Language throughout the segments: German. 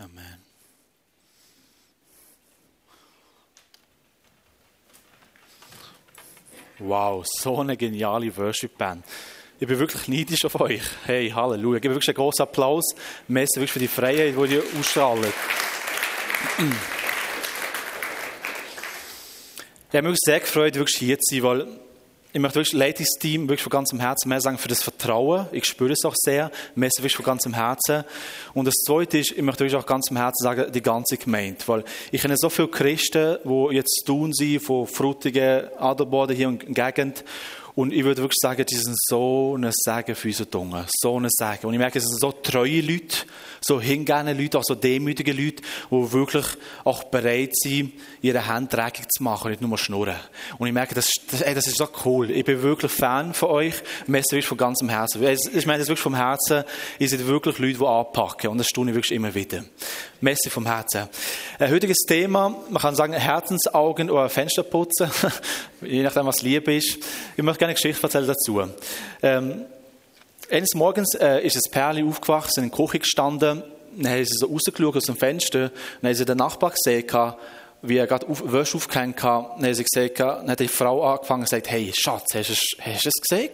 Amen. Wow, so eine geniale Worship-Band. Ich bin wirklich neidisch auf euch. Hey, Halleluja. Ich gebe wirklich einen großen Applaus. Merci wirklich für die Freiheit, die ihr ausstrahlt. Ich habe mich sehr gefreut, wirklich hier zu sein, weil ich möchte wirklich Ladies Team wirklich von ganzem Herzen mehr sagen für das Vertrauen. Ich spüre es auch sehr. Merci wirklich von ganzem Herzen. Und das Zweite ist, ich möchte wirklich auch ganzem Herzen sagen, die ganze Gemeinde. Weil ich kenne so viele Christen, die jetzt tun sie von Frutigen, Adelboden hier in der Gegend. Und ich würde wirklich sagen, die sind so ein Segen für unsere Zunge. So ein Segen. Und ich merke, es sind so treue Leute, so hingehende Leute, auch so demütige Leute, die wirklich auch bereit sind, ihre Hände zu machen nicht nur schnurren. Und ich merke, das, das, ey, das ist so cool. Ich bin wirklich Fan von euch. Messer wirklich von ganzem Herzen. Ich meine das wirklich vom Herzen. Ihr seid wirklich Leute, die anpacken. Und das tue ich wirklich immer wieder. Messi vom Herzen. Ein heutiges Thema, man kann sagen Herzensaugen oder Fensterputzen, je nachdem, was Liebe ist. Ich möchte gerne eine Geschichte erzählen dazu. Ähm, eines Morgens äh, ist ein Pärchen aufgewacht, sind in der Küche gestanden, dann haben sie so rausgeschaut aus dem Fenster, dann haben sie den Nachbar gesehen, wie er gerade auf, Wäsche aufgehängt hat, dann haben sie gesehen, dann hat die Frau angefangen und gesagt, hey Schatz, hast du, hast du es gesehen?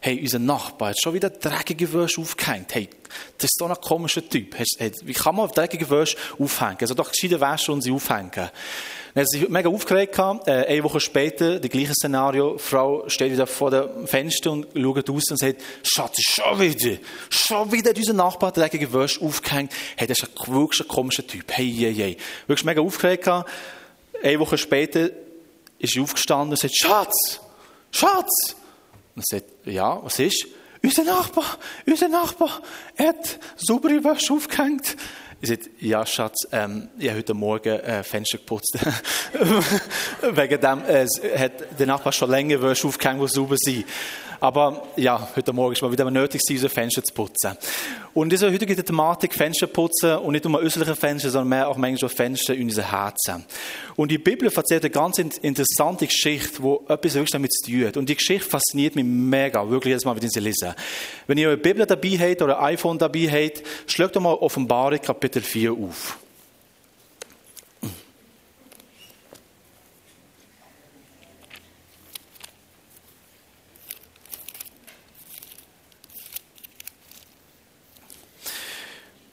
Hey, unser Nachbar hat schon wieder dreckige Wäsche aufgehängt. Hey, das ist so ein komischer Typ. Wie kann man dreckige Wäsche aufhängen? Also doch gescheite Wäsche und sie aufhängen. Dann hat sich mega aufgeregt. Äh, eine Woche später, das gleiche Szenario. Die Frau steht wieder vor dem Fenster und schaut raus und sagt, Schatz, schon wieder, schon wieder unser Nachbar dreckige Wäsche aufgehängt. Hey, das ist wirklich ein komischer Typ. Hey, hey, hey. Wirklich mega aufgeregt. Eine Woche später ist sie aufgestanden und sagt, Schatz, Schatz, und sagt, ja, was ist? Unser Nachbar, unser Nachbar, hat saubere Wäsche aufgehängt. Ich sage, ja, Schatz, ähm, ich habe heute Morgen äh, Fenster geputzt. Wegen dem äh, hat der Nachbar schon länger Wäsche aufgehängt, die sauber sind. Aber ja, heute Morgen ist mal wieder nötig, unser Fenster zu putzen. Und diese heutige Thematik Fenster putzen und nicht nur äußerliche Fenster, sondern mehr auch manchmal Fenster in unser Herzen. Und die Bibel erzählt eine ganz interessante Geschichte, die etwas wirklich damit zu tun hat. Und die Geschichte fasziniert mich mega, wirklich jedes Mal, wenn ich sie lese. Wenn ihr eure Bibel dabei habt oder ein iPhone dabei habt, schlägt doch mal Offenbarung Kapitel 4 auf.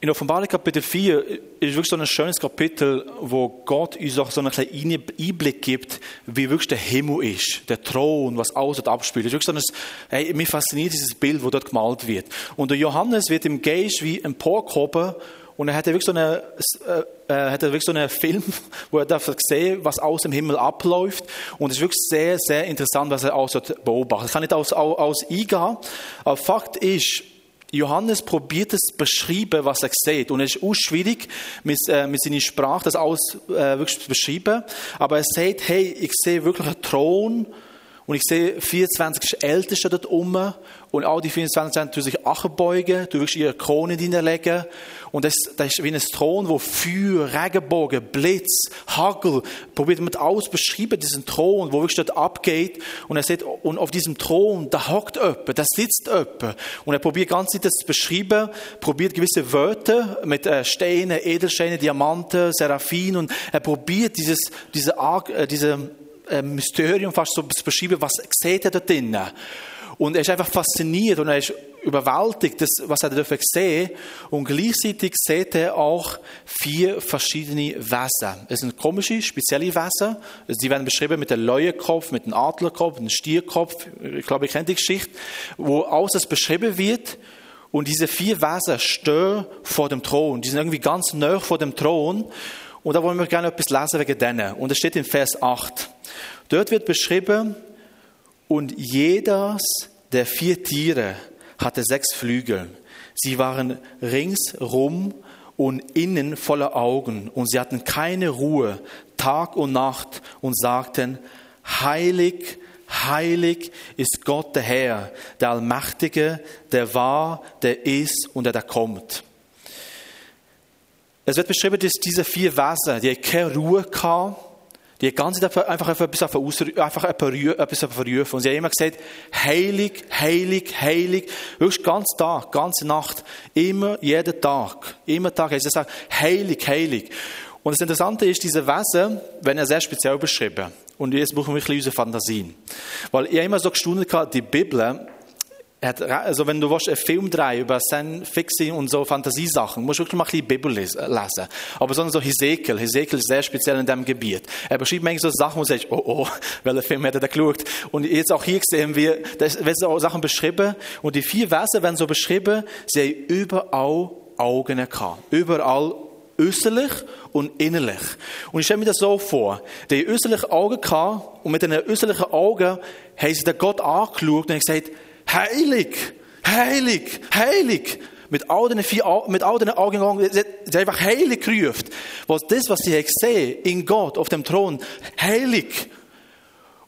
In Offenbarung Kapitel 4 ist wirklich so ein schönes Kapitel, wo Gott uns auch so einen kleinen Einblick gibt, wie wirklich der Himmel ist, der Thron, was alles dort abspielt. Es ist wirklich so ein, hey, mich fasziniert dieses Bild, wo dort gemalt wird. Und der Johannes wird im Geist wie emporgehoben und er hat wirklich so einen, äh, äh, hat wirklich so einen Film, wo er darf sehen, was aus dem Himmel abläuft. Und es ist wirklich sehr, sehr interessant, was er auch so beobachtet. Ich kann nicht aus, aus eingehen, aber Fakt ist, Johannes probiert es beschreiben, was er sieht. Und es ist auch schwierig, mit, äh, mit seiner Sprache das alles äh, wirklich zu beschreiben. Aber er sagt, hey, ich sehe wirklich einen Thron und ich sehe 24 Älteste dort oben und all die 24 tun sich achterbeugen, du wirst ihre Krone hineinlegen. Und das, das ist wie ein Thron, wo Feuer, Regenbogen, Blitz, Hagel, probiert man alles beschreiben, diesen Thron, wo wirklich dort abgeht. Und er sagt, und auf diesem Thron, da hockt jemand, da sitzt jemand. Und er probiert ganz das zu beschreiben, probiert gewisse Wörter mit äh, Steinen, Edelsteine, Diamanten, Seraphim. Und er probiert dieses, diese, äh, diese Mysterium fast so zu beschreiben, was sieht er da drinnen. Und er ist einfach fasziniert und er ist überwältigt, das, was er dürfen sehen. Und gleichzeitig sieht er auch vier verschiedene Wesen. Es sind komische, spezielle Wesen. Die werden beschrieben mit dem Leuenkopf, mit dem Adlerkopf, mit dem Stierkopf. Ich glaube, ihr kennt die Geschichte, wo alles das beschrieben wird. Und diese vier Wesen stehen vor dem Thron. Die sind irgendwie ganz nah vor dem Thron. Und da wollen wir gerne etwas lesen wegen denen. Und es steht in Vers 8. Dort wird beschrieben, und jedes der vier Tiere hatte sechs Flügel. Sie waren ringsrum und innen voller Augen und sie hatten keine Ruhe Tag und Nacht und sagten, heilig, heilig ist Gott der Herr, der Allmächtige, der war, der ist und der da kommt. Es wird beschrieben, dass diese vier Wesen, die keine Ruhe hatten, Die ganze Zeit einfach etwas, einfach etwas verrufen. Und sie hat immer gesagt, heilig, heilig, heilig. Wirklich ganz Tag, ganze Nacht. Immer, jeden Tag. Immer Tag hat sie gesagt, heilig, heilig. Und das Interessante ist, diese Wesen werden sehr speziell beschrieben. Und jetzt brauchen wir ein bisschen unsere Fantasien. Weil ich immer so gestaunt habe, die Bibel, also wenn du willst, einen Film drehen über Science-Fiction und so Fantasiesachen, musst du wirklich mal ein bisschen Bibel lesen. Aber sondern so Hesekiel. Hesekiel ist sehr speziell in diesem Gebiet. Er beschreibt manchmal so Sachen, wo du sagst, oh oh, welcher Film hat er geschaut? Und jetzt auch hier sehen wir, da werden so Sachen beschrieben und die vier Wesen werden so beschrieben, sie haben überall Augen gehabt. Überall äußerlich und innerlich. Und ich stelle mir das so vor. Die haben äußerliche Augen gehabt und mit den äußerlichen Augen haben sie den Gott angeschaut und haben gesagt, heilig, heilig, heilig. Mit all den, vier, mit all den Augen, sie hat einfach heilig gerufen. Was das, was sie gesehen in Gott auf dem Thron, heilig.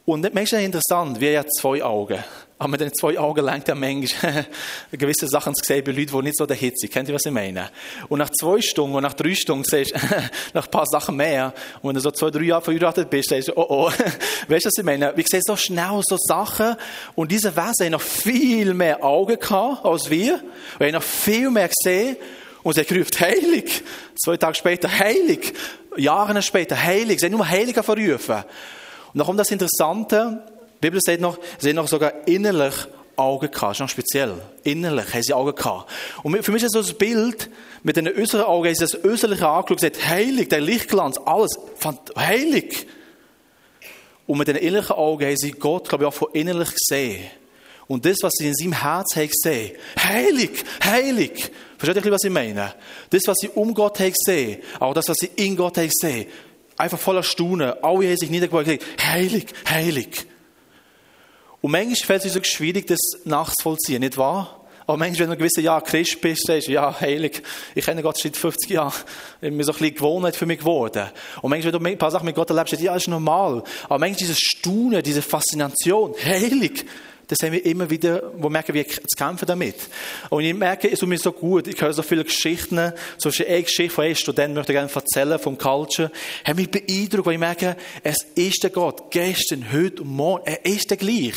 Und manchmal ist interessant, wir haben zwei Augen. Aber mit den zwei Augen lenkt er manchmal gewisse Sachen zu sehen bei Leuten, die nicht so Hitze sind. Kennt ihr, was ich meine? Und nach zwei Stunden und nach drei Stunden siehst du noch ein paar Sachen mehr. Und wenn du so zwei, drei Jahre verheiratet bist, sagst du, oh oh. Weißt du, was ich meine? Wir sehen so schnell so Sachen. Und diese Wesen haben noch viel mehr Augen gehabt als wir. Wir haben noch viel mehr gesehen. Und sie gerufen, heilig. Zwei Tage später, heilig. Jahre später, heilig. Sie haben nur Heiliger verrufen. Und dann kommt das Interessante. Die Bibel sagt noch, sie haben noch sogar innerlich Augen gehabt. Das ist noch speziell. Innerlich haben sie Augen gehabt. Und für mich ist das so ein Bild, mit den äußeren Augen haben sie das Äußerliche angeschaut und gesagt, heilig, der Lichtglanz, alles, heilig. Und mit den innerlichen Augen haben sie Gott, glaube ich, auch von innerlich gesehen. Und das, was sie in seinem Herz haben gesehen, heilig, heilig. Versteht ihr, was ich meine? Das, was sie um Gott haben gesehen, auch das, was sie in Gott haben gesehen, einfach voller Staunen. Alle haben sich niedergebeugt und gesagt, heilig, heilig. Und manchmal fällt es uns schwierig, das nachzuvollziehen, nicht wahr? Aber manchmal, wenn du ein gewisses Jahr Christ bist, sagst du, ja, heilig, ich kenne Gott seit 50 Jahren, ist mir so ein bisschen Gewohnheit für mich geworden. Und manchmal, wenn du ein paar Sachen mit Gott erlebst, ja, das ist normal. Aber manchmal dieses Staunen, diese Faszination, heilig, das haben wir immer wieder, wo wir merken, wir zu kämpfen damit. Und ich merke, es tut mir so gut, ich höre so viele Geschichten, zum Beispiel eine Geschichte von einem Studenten, möchte ich gerne erzählen, vom Culture, hat mich beeindruckt, weil ich merke, es ist der Gott, gestern, heute und morgen, er ist der gleich.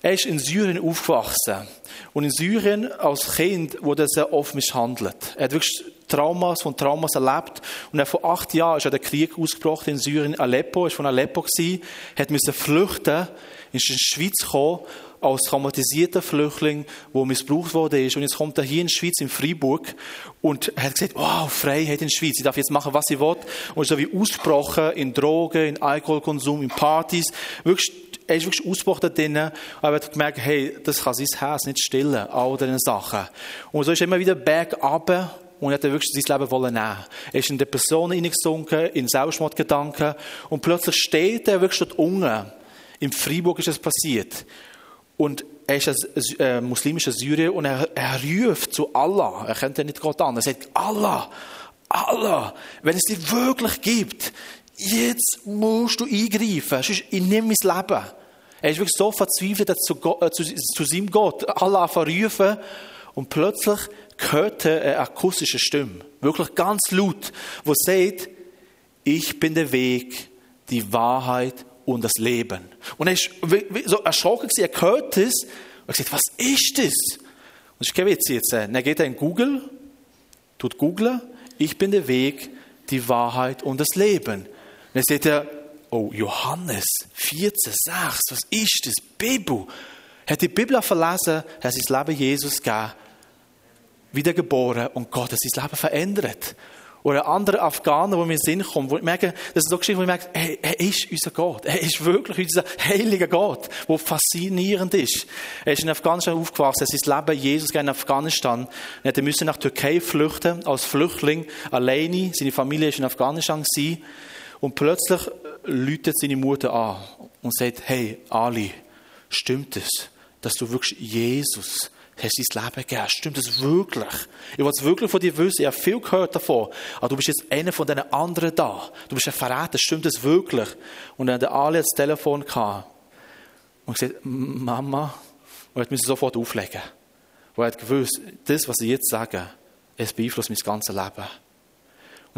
Er ist in Syrien aufgewachsen. Und in Syrien als Kind wurde er sehr oft misshandelt. Er hat wirklich Traumas von Traumas erlebt. Und er vor acht Jahren ist er der Krieg ausgebrochen in Syrien, Aleppo, ist von Aleppo gewesen, hat müssen flüchten ist in die Schweiz gekommen, als traumatisierter Flüchtling, der missbraucht worden ist. Und jetzt kommt er hier in die Schweiz, in Freiburg, und er hat gesagt, wow, Freiheit in der Schweiz. Ich darf jetzt machen, was ich will. Und ist so wie ausgebrochen in Drogen, in Alkoholkonsum, in Partys. Wirklich, er ist wirklich ausgebrochen da drinnen. Aber er hat gemerkt, hey, das kann sein Herz nicht stillen, all diese Sachen. Und so ist er immer wieder bergab und er hat wirklich sein Leben wollen nehmen. Er ist in Depressionen hineingesunken, in Selbstmordgedanken und plötzlich steht er wirklich dort unten in Freiburg ist es passiert. Und er ist ein äh, muslimischer Syrer und er, er ruft zu Allah. Er kennt ja nicht Gott an. Er sagt, Allah, Allah, wenn es dich wirklich gibt, jetzt musst du eingreifen. Sonst ich nehme mein Leben. Er ist wirklich so verzweifelt zu, Gott, äh, zu, zu seinem Gott. Allah verrufen. Und plötzlich hört er eine akustische Stimme. Wirklich ganz laut. Wo sagt, ich bin der Weg, die Wahrheit und das Leben. Und er ist so erschrocken, er hört es und er sagt, was ist das? Und ich kein Witz jetzt. Dann geht in Google, tut Google, ich bin der Weg, die Wahrheit und das Leben. Und dann sieht er, oh, Johannes 14, 6, was ist das? Bibel. Er hat die Bibel verlesen, er hat sein Leben Jesus gegeben, wiedergeboren und Gott hat sein Leben verändert. Oder andere Afghaner, die mir in Sinn kommen, wo ich merke, das ist so Geschichte, wo ich merke, hey, er ist unser Gott. Er ist wirklich unser heiliger Gott, der faszinierend ist. Er ist in Afghanistan aufgewachsen, er ist sein Leben Jesus in Afghanistan. Er musste nach Türkei flüchten, als Flüchtling, alleine. Seine Familie ist in Afghanistan gewesen. Und plötzlich läutet seine Mutter an und sagt, hey, Ali, stimmt es, dass du wirklich Jesus hast dein Leben gegeben. Stimmt das wirklich? Ich will es wirklich von dir wissen. Ich habe viel gehört davon. Aber du bist jetzt einer von diesen anderen da. Du bist ein Verräter. Stimmt das wirklich? Und dann hat der Ali das Telefon. Und gesagt, Mama. Und er musste sofort auflegen. Und er hat gewusst, das, was ich jetzt sage, es beeinflusst mein ganzes Leben.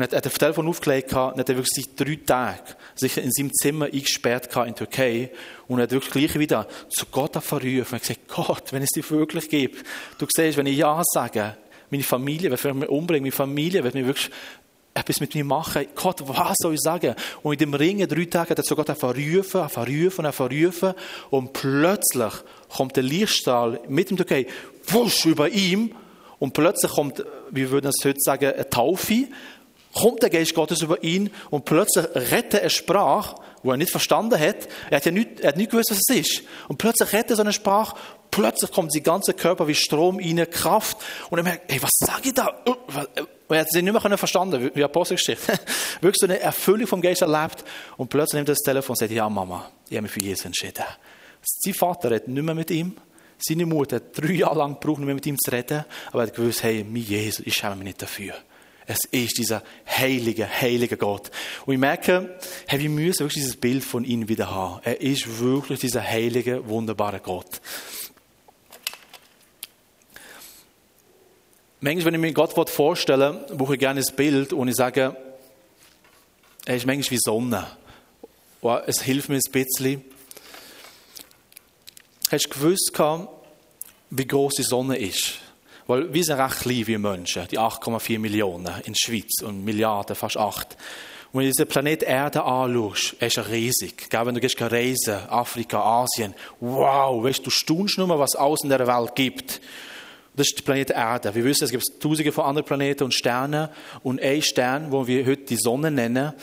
Und er hat das Telefon aufgelegt und hat wirklich seit drei Tagen sich in seinem Zimmer eingesperrt in Türkei und er hat wirklich gleich wieder zu Gott verrufen und gesagt, Gott, wenn es dich wirklich gibt, du siehst, wenn ich Ja sage, meine Familie wird mich umbringen, meine Familie wird mich wirklich etwas mit mir machen. Gott, was soll ich sagen? Und in dem Ringen, drei Tage, hat er zu Gott verrufen, verrufen, verrufen und plötzlich kommt der Lichtstrahl mit dem Türkei, wusch über ihm und plötzlich kommt, wie würden es heute sagen, eine Taufe, kommt der Geist Gottes über ihn und plötzlich rettet er Sprache, wo er nicht verstanden hat. Er hat ja nicht, er hat nicht gewusst, was es ist. Und plötzlich rettet er so eine Sprache, plötzlich kommt sein ganzer Körper wie Strom rein, Kraft. Und er merkt, hey, was sage ich da? Und er hat sich nicht mehr verstanden, wie Apostelgeschichte. Wirklich so eine Erfüllung vom Geist erlebt. Und plötzlich nimmt er das Telefon und sagt, ja Mama, ich habe mich für Jesus entschieden. Sein Vater redet nicht mehr mit ihm. Seine Mutter hat drei Jahre lang gebraucht, nicht mehr mit ihm zu reden. Aber er hat gewusst, hey, mein Jesus, ich schäme mich nicht dafür. Es ist dieser heilige, heilige Gott. Und ich merke, hey, wir müssen wirklich dieses Bild von ihm wieder haben. Er ist wirklich dieser heilige, wunderbare Gott. Manchmal, wenn ich mir Gott vorstelle, brauche ich gerne ein Bild und ich sage, er ist manchmal wie Sonne. Und es hilft mir ein bisschen. Hast du gewusst, wie groß die Sonne ist? Weil wir sind recht klein wie Menschen, die 8,4 Millionen in der Schweiz und Milliarden, fast 8. Und wenn du den Planet Erde anschaust, ist er riesig. Wenn du gehst reisen, Afrika, Asien, wow, weißt, du staunst nur, was alles in der Welt gibt. Das ist der Planet Erde. Wir wissen, es gibt tausende von anderen Planeten und Sternen. Und ein Stern, wo wir heute die Sonne nennen,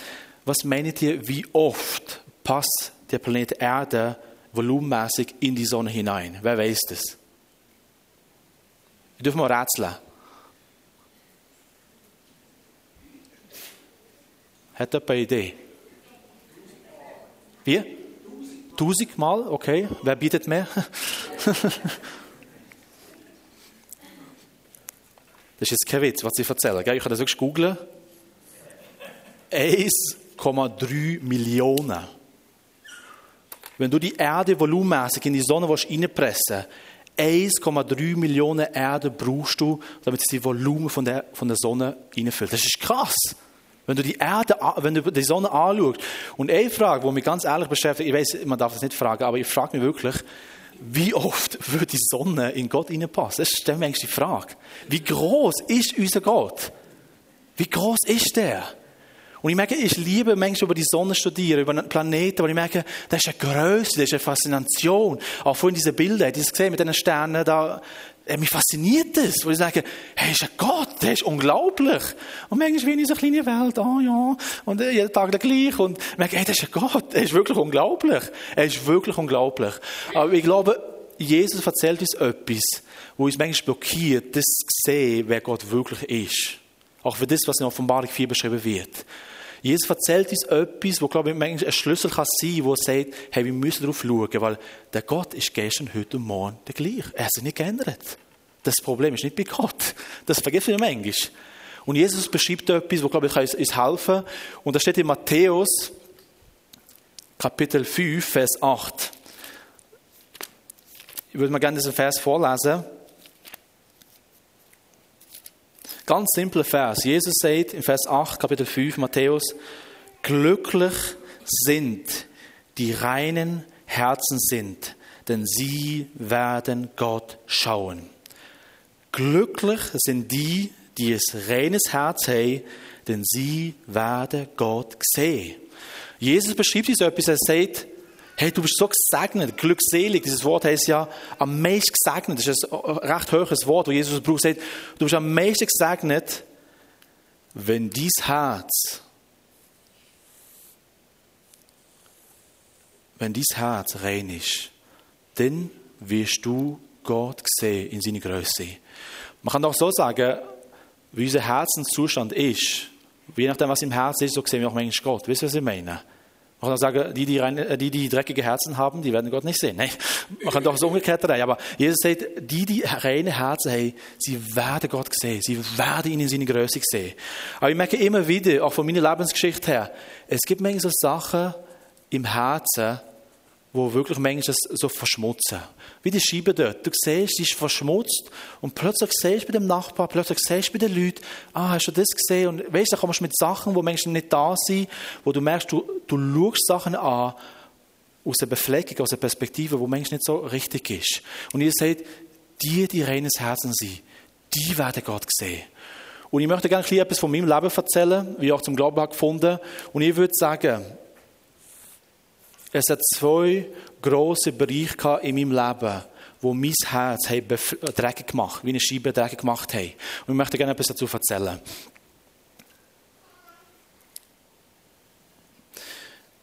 was meint ihr, wie oft passt der Planet Erde volumenmäßig in die Sonne hinein? Wer weiß das? Wir dürfen mal rätseln. Hat jemand eine Idee? Wie? Tausendmal? Okay. Wer bietet mehr? Das ist jetzt kein Witz, was ich erzähle. Ich kann das wirklich googeln. 1,3 Millionen. Wenn du die Erde volumenmäßig in die Sonne reinpressen willst, 1,3 Millionen Erde brauchst du, damit es die Volumen von der, von der Sonne reinfüllt. Das ist krass. Wenn du die Erde, wenn du die Sonne anschaust. Und eine Frage, die mich ganz ehrlich beschäftigt, ich weiß, man darf das nicht fragen, aber ich frage mich wirklich, wie oft würde die Sonne in Gott hineinpassen? Das ist eigentlich die Frage. Wie groß ist unser Gott? Wie groß ist der? Und ich merke, ich liebe manchmal über die Sonne studieren, über den Planeten, weil ich merke, das ist eine Größe, das ist eine Faszination. Auch vorhin diese Bilder, die ich gesehen mit den Sternen da, mich fasziniert das, wo ich sage, hey, ist ein Gott, der ist unglaublich. Und manchmal bin ich so eine kleine Welt, oh, ja, und äh, jeden Tag der gleich. Und ich merke, hey, das ist ein Gott, er ist wirklich unglaublich. Er ist wirklich unglaublich. Aber ich glaube, Jesus erzählt uns etwas, wo uns manchmal blockiert, das zu sehen, wer Gott wirklich ist. Auch für das, was in Offenbarung 4 beschrieben wird. Jesus erzählt uns etwas, wo, glaube ich, ein Schlüssel kann sein wo er sagt, hey, wir müssen darauf schauen, weil der Gott ist gestern, heute und morgen der gleiche. Er hat sich nicht geändert. Das Problem ist nicht bei Gott. Das vergessen wir manchmal. Und Jesus beschreibt etwas, wo, glaube ich, uns, uns helfen Und da steht in Matthäus, Kapitel 5, Vers 8. Ich würde mal gerne diesen Vers vorlesen. Ganz simpler Vers. Jesus sagt in Vers 8, Kapitel 5, Matthäus, glücklich sind, die reinen Herzen sind, denn sie werden Gott schauen. Glücklich sind die, die es reines Herz haben, denn sie werden Gott sehen. Jesus beschreibt uns etwas, er sagt, Hey, du bist so gesegnet, glückselig. Dieses Wort heißt ja am meisten gesegnet. Das ist ein recht hohes Wort, wo Jesus braucht. Sagt, du bist am meisten gesegnet, wenn dies Herz, wenn dies Herz rein ist, dann wirst du Gott sehen in seiner Größe. Man kann auch so sagen, wie unser Herzenszustand ist, je nachdem, was im Herzen ist, so sehen wir auch manchmal Gott. Wisst ihr, was ich meine? Man kann sagen, die die, rein, äh, die, die dreckige Herzen haben, die werden Gott nicht sehen. Nein, man kann doch so umgekehrt rein. Aber Jesus sagt, die, die reine Herzen haben, sie werden Gott sehen. Sie werden ihn in seine Größe sehen. Aber ich merke immer wieder, auch von meiner Lebensgeschichte her, es gibt manchmal so Sachen im Herzen, wo wirklich manchmal so verschmutzen. Wie die Scheibe dort. Du siehst, die ist verschmutzt und plötzlich siehst du bei dem Nachbar, plötzlich siehst du bei den Leuten, ah, hast du das gesehen? Und weißt du, da kommst du mit Sachen, wo manchmal nicht da sind, wo du merkst, du, du schaust Sachen an aus der Befleckung, aus der Perspektive, wo manchmal nicht so richtig ist. Und ihr seht, die, die reines Herzen sind, die werden Gott sehen. Und ich möchte gerne etwas von meinem Leben erzählen, wie ich auch zum Glauben habe gefunden. Und ich würde sagen, es hat zwei grosse Bereiche in meinem Leben, wo mein Herz dreckig gemacht wie eine Scheibe dreckig gemacht haben. Und ich möchte gerne etwas dazu erzählen.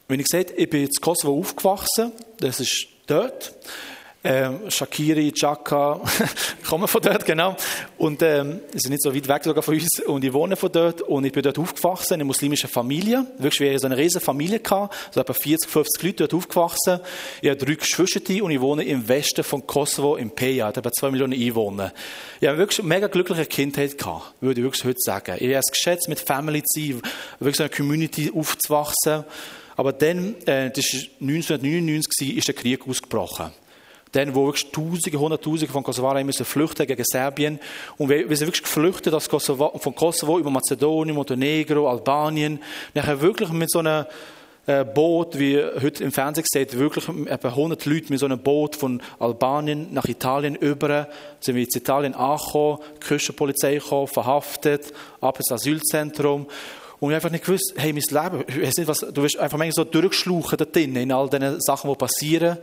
Wenn ich gesagt ich bin in Kosovo aufgewachsen, das ist dort. Ähm, Shakiri, Chaka, kommen von dort, genau. Und ähm, sind nicht so weit weg sogar von uns. Und ich wohne von dort. Und ich bin dort aufgewachsen in einer muslimischen Familie. Wirklich, wir so eine riesige Familie gehabt. So etwa 40, 50 Leute dort aufgewachsen. Ich habe drei Geschwister und ich wohne im Westen von Kosovo, im Peja. Da habe zwei Millionen Einwohner. Ich habe wirklich eine mega glückliche Kindheit gehabt, würde ich wirklich heute sagen. Ich habe es geschätzt, mit Family zu sein, wirklich so eine Community aufzuwachsen. Aber dann, äh, das war 1999, ist der Krieg ausgebrochen dann, wo wirklich Tausende, Hunderttausende von Kosovaren müssen flüchten gegen Serbien. Und wir, wir sind wirklich geflüchtet aus Kosovo, von Kosovo über Mazedonien, Montenegro, Albanien. Nachher wirklich mit so einem äh, Boot, wie heute im Fernsehen sieht, wirklich etwa 100 Leute mit so einem Boot von Albanien nach Italien über, sind wir in Italien angekommen, Küstenpolizei gekommen, verhaftet, ab ins Asylzentrum. Und ich einfach nicht gewusst, hey, mein Leben, du wirst einfach manchmal so durchgeschlauchen da drin, in all diesen Sachen, die passieren.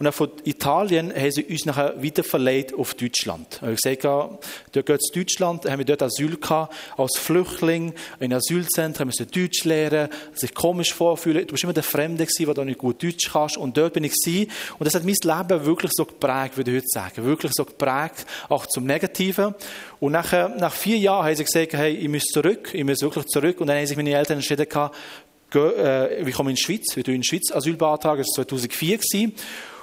Und dann von Italien haben sie uns nachher wieder verleiht auf Deutschland. Ich gesagt, dort geht es Deutschland, haben wir dort Asyl gehabt, als Flüchtling, in Asylzentren, müssen Deutsch lernen, sich komisch vorfühlen. Du bist immer der Fremde gewesen, der da nicht gut Deutsch kannst. Und dort bin ich gewesen. Und das hat mein Leben wirklich so geprägt, würde ich heute sagen. Wirklich so geprägt, auch zum Negativen. Und nachher, nach vier Jahren haben sie gesagt, hey, ich muss zurück, ich muss wirklich zurück. Und dann haben sich meine Eltern entschieden, äh, ich komme in die Schweiz, wir tun in die Schweiz Asyl beantragen, das war 2004 gewesen.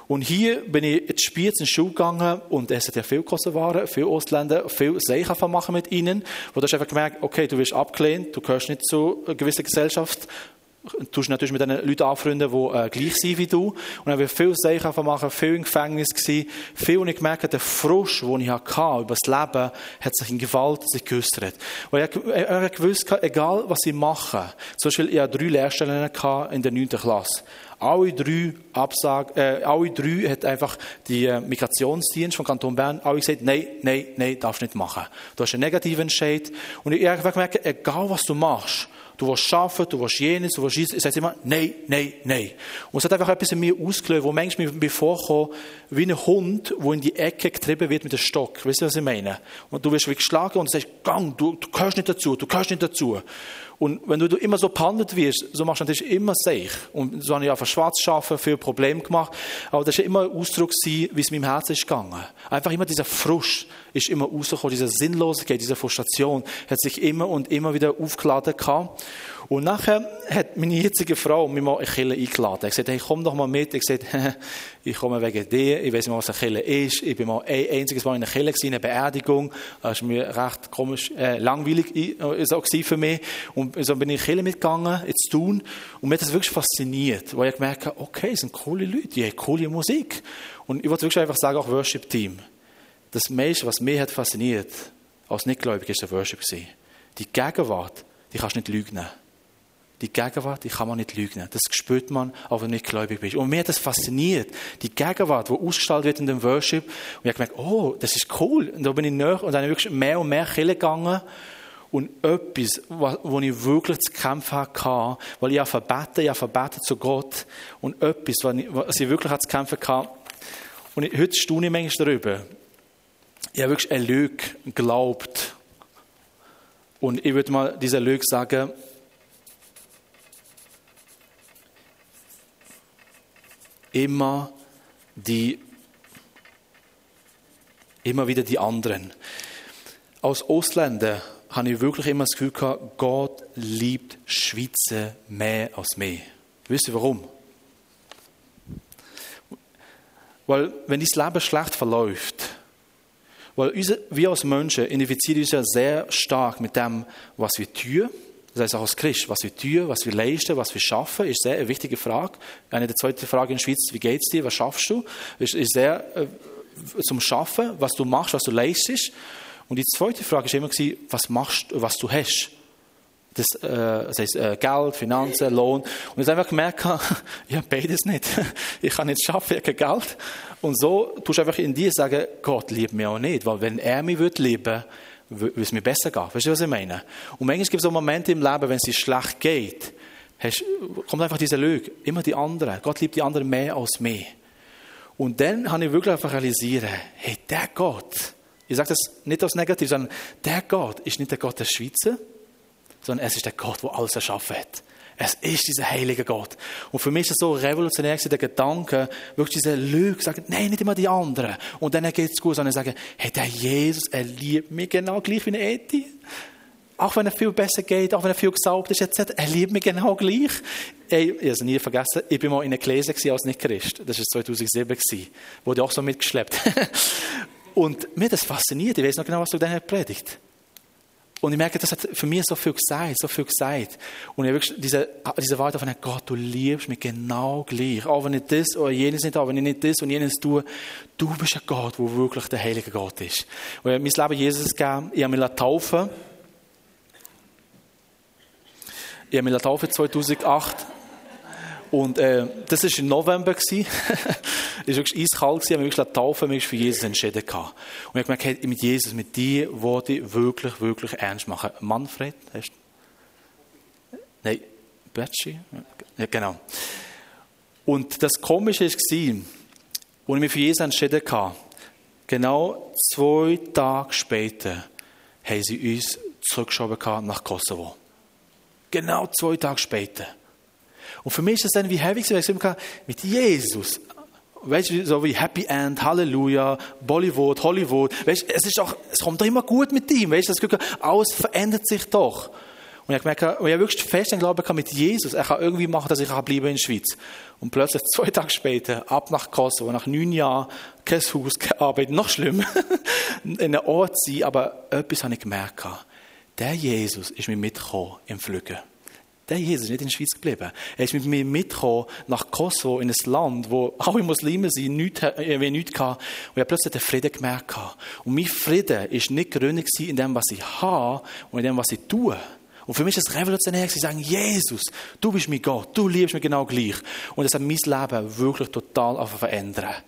Und hier bin ich in Spiez in die Schule gegangen und es hat ja viele Kosovaren, viele Ostländer, viele Sachen machen mit ihnen, wo du hast einfach gemerkt, okay, du wirst abgelehnt, du gehörst nicht zu einer gewissen Gesellschaft, du tust natürlich mit den Leuten anfreunden, die äh, gleich sind wie du. Und dann habe ich viele Sachen machen, viel im Gefängnis gewesen, viel, und ich gemerkt der Frosch, den ich hatte über das Leben, hat sich in Gewalt geäussert. Und ich, ich, ich habe gewusst, egal was ich mache, zum Beispiel, ich hatte drei Lehrstellen in der 9. Klasse. Alle drei Absag, äh, alle drei hat einfach die äh, Migrationsdienst von Kanton Bern alle gesagt, nein, nein, nein, darfst nicht machen. Du hast einen negativen Entscheid. Und ich habe gemerkt, egal was du machst, du willst arbeiten, du willst jenes, du willst jenes, ich sage immer, nein, nein, nein. Und es hat einfach etwas in mir ausgelöst, wo manchmal mir vorkommt, wie ein Hund, der in die Ecke getrieben wird mit dem Stock. Weißt du, was ich meine? Und du wirst wie geschlagen und sagst, gang, du, du gehörst nicht dazu, du gehörst nicht dazu. Und wenn du immer so behandelt wirst, so machst du natürlich immer sich. Und so habe ich auch von schwarz arbeiten, viel Probleme gemacht. Aber das war immer ein Ausdruck, wie es meinem Herzen ist gegangen. Einfach immer dieser Frust ist immer rausgekommen, diese Sinnlosigkeit, diese Frustration hat sich immer und immer wieder aufgeladen gehabt. Und nachher hat meine jetzige Frau mich mal in Kille eingeladen. Er gesagt, hey, komm doch mal mit. Ich gesagt, ich komme wegen dir. Ich weiß nicht, was eine Kille ist. Ich bin mal ein einziges Mal in einer Kille gewesen, eine Beerdigung. Das war mir recht komisch, äh, langweilig äh, so für mich. Und so bin ich in Kille mitgegangen, ins Tun. Und mir hat das wirklich fasziniert, weil ich gemerkt habe, okay, es sind coole Leute, die haben coole Musik. Und ich wollte wirklich einfach sagen, auch Worship-Team. Das meiste, was mich hat fasziniert, als Nichtgläubig, ist der Worship. Die Gegenwart, die kannst du nicht lügen. Die Gegenwart, die kann man nicht lügen. Das spürt man, auch wenn du nicht gläubig bist. Und mir hat das fasziniert. Die Gegenwart, die ausgestrahlt wird in dem Worship. Und ich habe gemerkt, oh, das ist cool. Und da bin ich näher und dann wirklich mehr und mehr Kille gegangen. Und etwas, wo ich wirklich zu kämpfen hatte, weil ich verbeten, ich verbeten zu Gott. Und etwas, was ich wirklich zu kämpfen hatte. Und ich, heute staune ich manchmal darüber. Ich habe wirklich eine Lüge geglaubt. Und ich würde mal dieser Lüge sagen, immer die, immer wieder die anderen. Als Ausländer habe ich wirklich immer das Gefühl gehabt, Gott liebt Schweizer mehr als mich. Wisst ihr warum? Weil, wenn dein Leben schlecht verläuft, weil wir als Menschen identifizieren uns ja sehr stark mit dem, was wir tun, Das heißt auch als Christ, was wir tun, was wir leisten, was wir schaffen, ist sehr eine wichtige Frage. Eine der zweiten Fragen in der Schweiz, wie geht es dir, was schaffst du, ist, ist sehr äh, zum Schaffen, was du machst, was du leistest. Und die zweite Frage war immer, was machst was du hast. Das, äh, das heisst, äh, Geld, Finanzen, Lohn. Und ich habe einfach gemerkt, ich habe beides nicht. Ich kann nicht arbeiten, ich habe kein Geld. Und so tust du einfach in dir sagen, Gott liebt mich auch nicht. Weil wenn er mich lieben würde, würde es mir besser gehen. Weißt du, was ich meine? Und manchmal gibt es so Momente im Leben, wenn es dir schlecht geht, hast, kommt einfach diese Lüge. Immer die anderen. Gott liebt die anderen mehr als mich. Und dann habe ich wirklich einfach realisiert, hey, der Gott, ich sage das nicht als negativ, sondern der Gott ist nicht der Gott der Schweizer, sondern es ist der Gott, der alles erschaffen hat. Es ist dieser heilige Gott. Und für mich ist es so revolutionär, der Gedanke, wirklich diese Lüge, sagen, nein, nicht immer die anderen. Und dann geht es gut, sondern sagen, hey, der Jesus, er liebt mich genau gleich wie eine Eti. Auch wenn er viel besser geht, auch wenn er viel gesaubt ist, etc., er liebt mich genau gleich. Ey, ich habe es nie vergessen, ich bin mal in einer Gläser als Nicht-Christ. Das war 2007, wurde auch so mitgeschleppt. Und mir das fasziniert. Ich weiß noch genau, was du dann predigt und ich merke, das hat für mich so viel gesagt, so viel gesagt. Und ich wirklich diese, diese Worte von Gott, du liebst mich genau gleich. Auch wenn ich das oder jenes nicht habe, wenn ich nicht das und jenes tue, du bist ein Gott, der wirklich der heilige Gott ist. Und ich habe mein Leben Jesus gegeben, ich habe mich taufen. Ich habe mich taufen 2008. Und äh, das war im November. es war wirklich eiskalt. Ich habe mich wirklich taufen, mich für Jesus entschieden. Gehabt. Und ich habe gemerkt, mit Jesus, mit dir wollte ich wirklich, wirklich ernst machen. Manfred, hast du? Nein, Betschi? Ja, genau. Und das Komische war, als ich mich für Jesus entschieden habe, genau zwei Tage später haben sie uns zurückgeschoben nach Kosovo. Genau zwei Tage später. Und für mich ist das dann wie heavy weil ich mit Jesus, weißt du, so wie Happy End, Halleluja, Bollywood, Hollywood, weißt es ist doch, es kommt doch immer gut mit ihm, weißt du, alles verändert sich doch. Und ich merke, und ich wirklich fest den Glauben mit Jesus, er kann irgendwie machen, dass ich bleiben in der Schweiz. Und plötzlich zwei Tage später, ab nach Kosovo, nach neun Jahren, kein Haus, keine Arbeit, noch schlimmer, in einem Ort sein, aber etwas habe ich gemerkt. Der Jesus ist mir mitgekommen im Flügen. Der Jesus ist nicht in der Schweiz geblieben. Er ist mit mir mitgekommen nach Kosovo, in ein Land, wo alle Muslime sind, nichts, äh, nichts hatten. Und ich habe plötzlich den Frieden gemerkt. Und mein Frieden war nicht gegründet in dem, was ich habe und in dem, was ich tue. Und für mich ist es revolutionär, zu sagen, Jesus, du bist mein Gott, du liebst mich genau gleich. Und das hat mein Leben wirklich total verändert.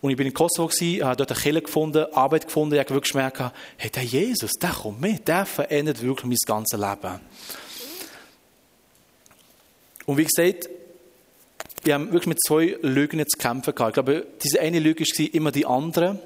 Und ich bin in Kosovo, habe dort eine Kirche gefunden, Arbeit gefunden, ich habe wirklich gemerkt, hey, der Jesus, der kommt mit, der verändert wirklich mein ganzes Leben. Und wie gesagt, wir haben wirklich mit zwei Lügen zu kämpfen gehabt. Ich glaube, diese eine Lüge war immer die andere.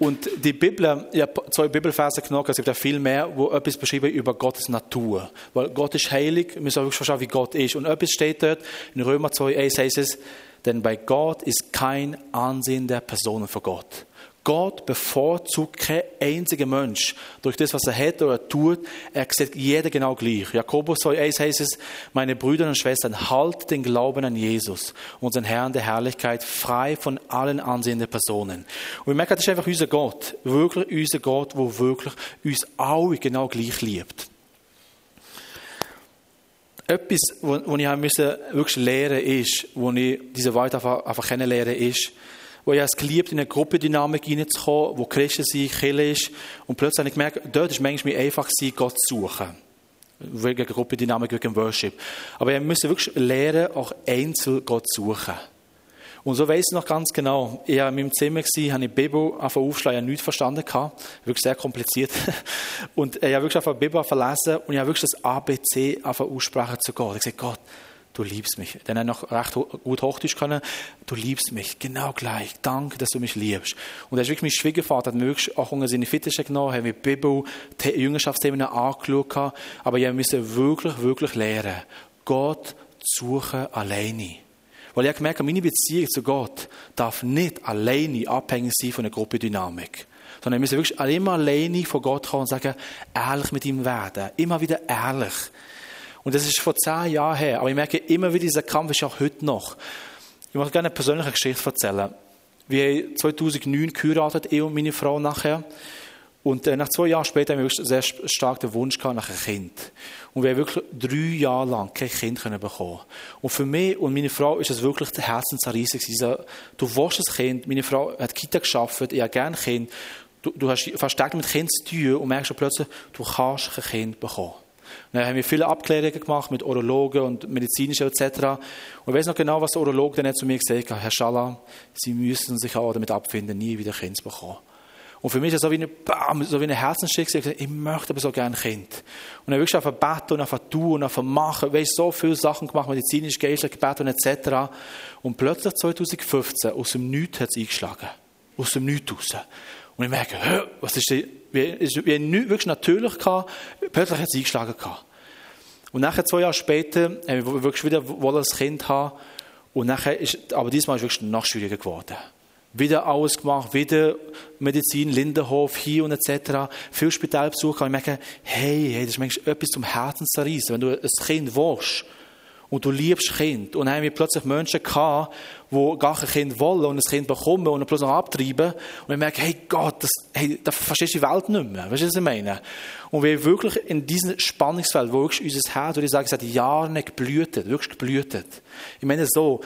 Und die Bibel, ich habe zwei Bibelverse genommen, es gibt ja viel mehr, wo etwas beschrieben über Gottes Natur. Weil Gott ist heilig, wir müssen wirklich verstehen, wie Gott ist. Und etwas steht dort, in Römer 2, 1 heißt es, denn bei Gott ist kein Ansehen der Personen vor Gott. Gott bevorzugt kein einziger Mensch durch das, was er hat oder tut. Er sieht jeder genau gleich. Jakobus 2,1 heißt es, meine Brüder und Schwestern, halt den Glauben an Jesus, unseren Herrn der Herrlichkeit, frei von allen ansehenden Personen. Und wir merken, das ist einfach unser Gott. Wirklich unser Gott, der wirklich uns alle genau gleich liebt. Etwas, was ich wirklich lernen musste, ist, wo ich diese Wahrheit einfach, kennenlernen, ist, wo ich es geliebt, in eine Gruppendynamik reinzukommen, wo Christen sind, Kirche ist. Und plötzlich habe ich gemerkt, dort ist manchmal einfach Gott zu suchen. Wegen Gruppendynamik, wegen Worship. Aber wir müssen wirklich lernen, auch einzeln Gott zu suchen. Und so weiss ich noch ganz genau, ich war in meinem Zimmer, habe die Bibel auf aufschlagen, ich habe nichts verstanden, wirklich sehr kompliziert. Und ich habe wirklich die Bibel verlesen und ich habe wirklich das ABC aussprechen zu Gott. Ich habe gesagt, Gott, du liebst mich. Denn er noch recht gut Hochdeutsch können, du liebst mich, genau gleich. Danke, dass du mich liebst. Und er ist wirklich mein Schwiegervater, hat wirklich auch unter seine Fittiche genommen, hat mir Bibel, Jüngerschaftsthemen angeschaut, aber ich musste wirklich, wirklich lernen, Gott suchen alleine. Weil ich habe gemerkt, meine Beziehung zu Gott darf nicht alleine abhängig sein von einer Gruppendynamik. Sondern wir müssen wirklich immer alleine von Gott kommen und sagen, ehrlich mit ihm werden. Immer wieder ehrlich. Und das ist vor zehn Jahren her. Aber ich merke immer wieder, dieser Kampf ist auch heute noch. Ich möchte gerne eine persönliche Geschichte erzählen. Wir haben 2009 geheiratet, ich und meine Frau nachher. Und äh, nach zwei Jahren später haben wir sehr stark den Wunsch gehabt nach einem Kind. Und wir haben wirklich drei Jahre lang kein Kind können bekommen. Und für mich und meine Frau ist es wirklich der Herzenserreiser gewesen. Du willst ein Kind. Meine Frau hat Kita geschafft. Ich habe gerne ein Kind. Du, du hast fast täglich mit Kind zu tun und merkst plötzlich, du kannst kein Kind bekommen. Dann haben wir viele Abklärungen gemacht mit Urologen und medizinischen etc. Und ich weiß noch genau, was der Urologe dann zu mir gesagt hat. Herr Schala, Sie müssen sich auch damit abfinden, nie wieder Kind zu bekommen. Und für mich ist das so wie eine, Bam, so wie eine Herzensschick. Ich möchte aber so gerne ein Kind. Und dann wirklich einfach beten und einfach tun und einfach machen. Weißt so viele Sachen gemacht, medizinisch, geistlich gebeten und etc. Und plötzlich 2015, aus dem Nichts hat es eingeschlagen. Aus dem Nichts raus. Und ich merke, was ist das? Wir, wir nichts wirklich natürlich gehabt. Plötzlich hat es eingeschlagen gehabt. Und nachher, zwei Jahre später, haben wir wirklich wieder ein Kind haben. Und nachher ist, aber diesmal ist es wirklich noch schwieriger geworden. Wieder alles gemacht, wieder Medizin, Lindenhof, hier und etc. Viel Spitalbesuch. Und ich merke, hey, hey, das ist manchmal etwas zum Herzen zerreißen. Wenn du ein Kind willst, und du liebst Kind. Und dann haben wir plötzlich Menschen gehabt, die gar kein Kind wollen und ein Kind bekommen und dann plötzlich abtreiben. Und wir merken, hey Gott, das, hey, da verstehst du die Welt nicht mehr. Weißt du, was ich meine? Und wir wirklich in diesem Spannungsfeld, wo wirklich unser Herz, würde ich sagen, seit Jahren geblühtet, wirklich geblühtet. Ich meine so,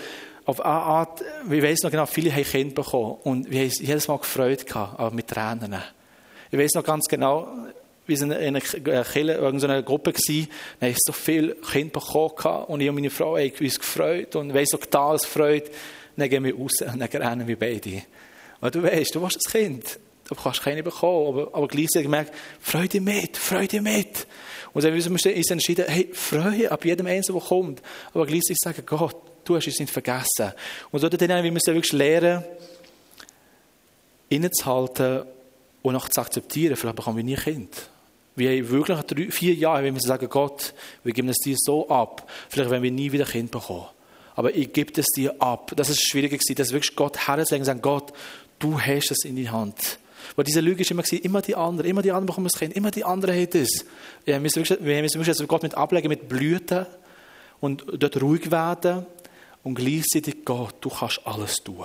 auf eine Art, ich weiß noch genau, viele haben Kind bekommen und wir haben jedes Mal gefreut gehabt, aber mit Tränen. Ich weiß noch ganz genau, wir in einer Kirche, irgendeiner Gruppe gewesen, da ich so viele Kinder bekommen und ich und meine Frau haben uns gefreut und weiss so getan, es freut. Dann gehen wir raus und dann rennen wir beide. Weil du weißt, du willst ein Kind, du kannst keine bekommen, aber, aber gleichzeitig gemerkt, Freude mit, Freude mit. Und dann müssen wir uns entschieden, hey, Freude ab jedem Einzelnen, der kommt, aber gleichzeitig sagen, Gott, du hast uns nicht vergessen. Und so dann, wir müssen wirklich lernen, innezuhalten und auch zu akzeptieren, vielleicht bekommen wir nie ein Kind. Wir haben wirklich drei, vier Jahren, wenn wir sagen, Gott, wir geben es dir so ab, vielleicht werden wir nie wieder Kind bekommen. Aber ich gebe es dir ab. Das ist schwieriger gewesen, das wirklich Gott herzulegen und sagen, Gott, du hast es in die Hand. Weil diese Lüge ist immer gewesen, immer die anderen, immer die anderen bekommen das Kind, immer die anderen haben es. Wir müssen wirklich, wir müssen wirklich Gott mit ablegen, mit Blüten und dort ruhig werden und gleichzeitig Gott, du kannst alles tun.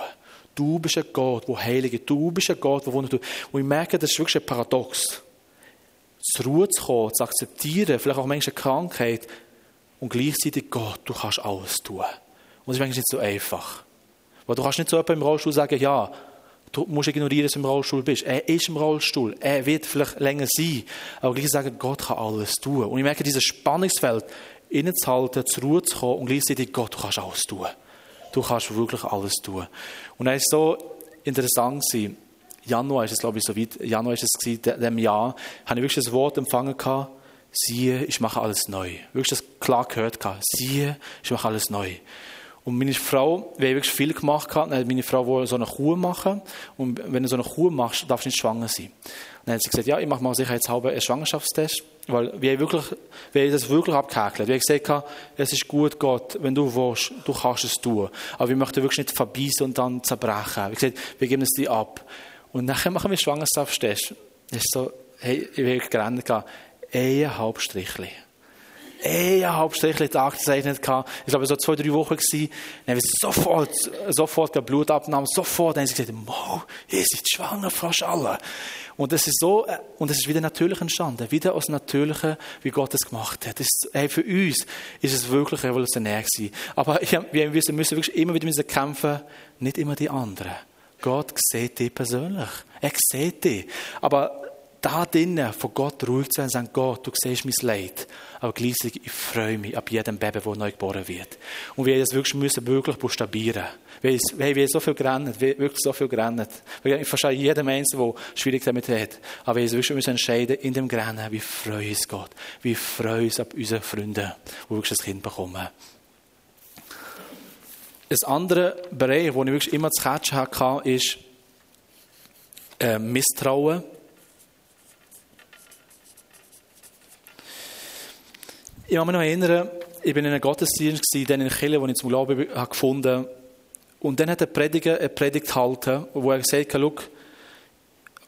Du bist ein Gott, der heilige, du bist ein Gott, der Wunder tut. Und ich merke, das ist wirklich ein Paradox zur Ruhe zu kommen, zu akzeptieren, vielleicht auch manchmal eine Krankheit und gleichzeitig Gott, du kannst alles tun. Und das ist manchmal nicht so einfach. Weil du kannst nicht so jemandem im Rollstuhl sagen, ja, du musst ignorieren, dass du im Rollstuhl bist. Er ist im Rollstuhl, er wird vielleicht länger sein, aber gleichzeitig sagen, Gott kann alles tun. Und ich merke, dieses Spannungsfeld, innezuhalten, zur Ruhe zu kommen und gleichzeitig, Gott, du kannst alles tun. Du kannst wirklich alles tun. Und es ist so interessant gewesen, Januar ist es, glaube ich, so weit, Januar ist es gewesen, dem Jahr, habe ich wirklich das Wort empfangen gehabt, siehe, ich mache alles neu. Wirklich das klar gehört gehabt, siehe, ich mache alles neu. Und meine Frau, wir haben wirklich viel gemacht gehabt, hat meine Frau wollte so eine Kur machen. Und wenn du so eine Kur machst, darfst du nicht schwanger sein. dann hat sie gesagt, ja, ich mache mal sicherheitshalber einen Schwangerschaftstest. Weil wir haben, wirklich, wir haben das wirklich abgehäkelt. Wir haben gesagt, es ist gut, Gott, wenn du willst, du kannst es tun. Aber wir möchten wirklich nicht verbeißen und dann zerbrechen. Wir haben gesagt, wir geben es dir ab. Und nachher machen wir Schwangerschaftstest. Das ist so, hey, ich will gerannt gehen. Ein Halbstrichli. Ein Halbstrichli Tag gezeichnet gehabt. Ich glaube, so zwei, drei Wochen gewesen. Dann haben wir sofort, sofort eine Blutabnahme, sofort. Dann haben sie gesagt, wow, ihr seid schwanger, fast alle. Und das ist so, und es ist wieder natürlich entstanden. Wieder aus Natürlichen, wie Gott es gemacht hat. Das, hey, für uns ist es wirklich revolutionär gewesen. Aber wir müssen wirklich immer wieder kämpfen, nicht immer die anderen. Gott sieht dich persönlich. Er sieht dich. Aber da drinnen von Gott ruhig zu sein sagen, Gott, du siehst mein Leid. Aber gleichzeitig, ich freue mich ab jedem Baby, das neu geboren wird. Und wir das wirklich müssen wirklich buchstabieren. Wir haben so viel gerannt, wirklich so viel gerannt. Wir verstehen jedem Einzelnen, der schwierig damit hat. Aber wir müssen wirklich entscheiden, in dem Grennen, wie freue uns Gott. Wie freue uns ab unseren Freunden, die wirklich ein Kind bekommen. Ein anderer Bereich, wo ich wirklich immer zu catchen hatte, ist äh, Misstrauen. Ich kann mich noch erinnern, ich war in einem Gottesdienst, dann in Kille, wo ich zum Glauben habe gefunden Und dann hat der Prediger eine Predigt gehalten, wo er gesagt hat,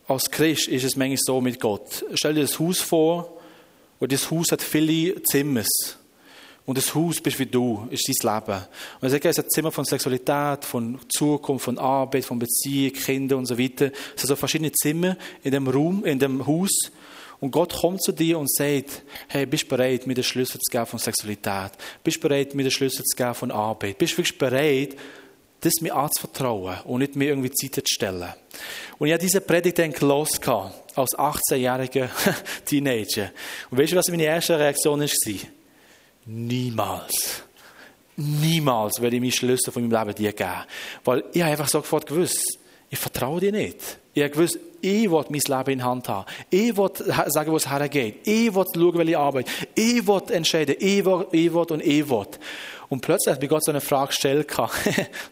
als Christ ist es manchmal so mit Gott. Stell dir das Haus vor, und das Haus hat viele Zimmer. Und das Haus bist wie du, ist dein Leben. Und er sagt, es ist ein Zimmer von Sexualität, von Zukunft, von Arbeit, von Beziehung, Kinder und so weiter. Es sind so verschiedene Zimmer in dem Raum, in dem Haus. Und Gott kommt zu dir und sagt, hey, bist du bereit, mir den Schlüssel zu geben von Sexualität? Bist du bereit, mir den Schlüssel zu geben von Arbeit? Bist du wirklich bereit, das mir anzuvertrauen und nicht mir irgendwie Zeit zu stellen? Und ich habe diese Predigt dann gelesen als 18-jähriger Teenager. Und weißt du, was meine erste Reaktion war? Niemals. Niemals werde ich meine Schlüssel von meinem Leben dir geben. Weil ich habe einfach sofort gewusst, ich vertraue dir nicht. Ich habe gewusst, ich will mein Leben in Hand haben. Ich will sagen, wo es hergeht. Ich will schauen, welche Arbeit. Ich will entscheiden. Ich will, ich will und ich will. Und plötzlich hat mir Gott so eine Frage gestellt, so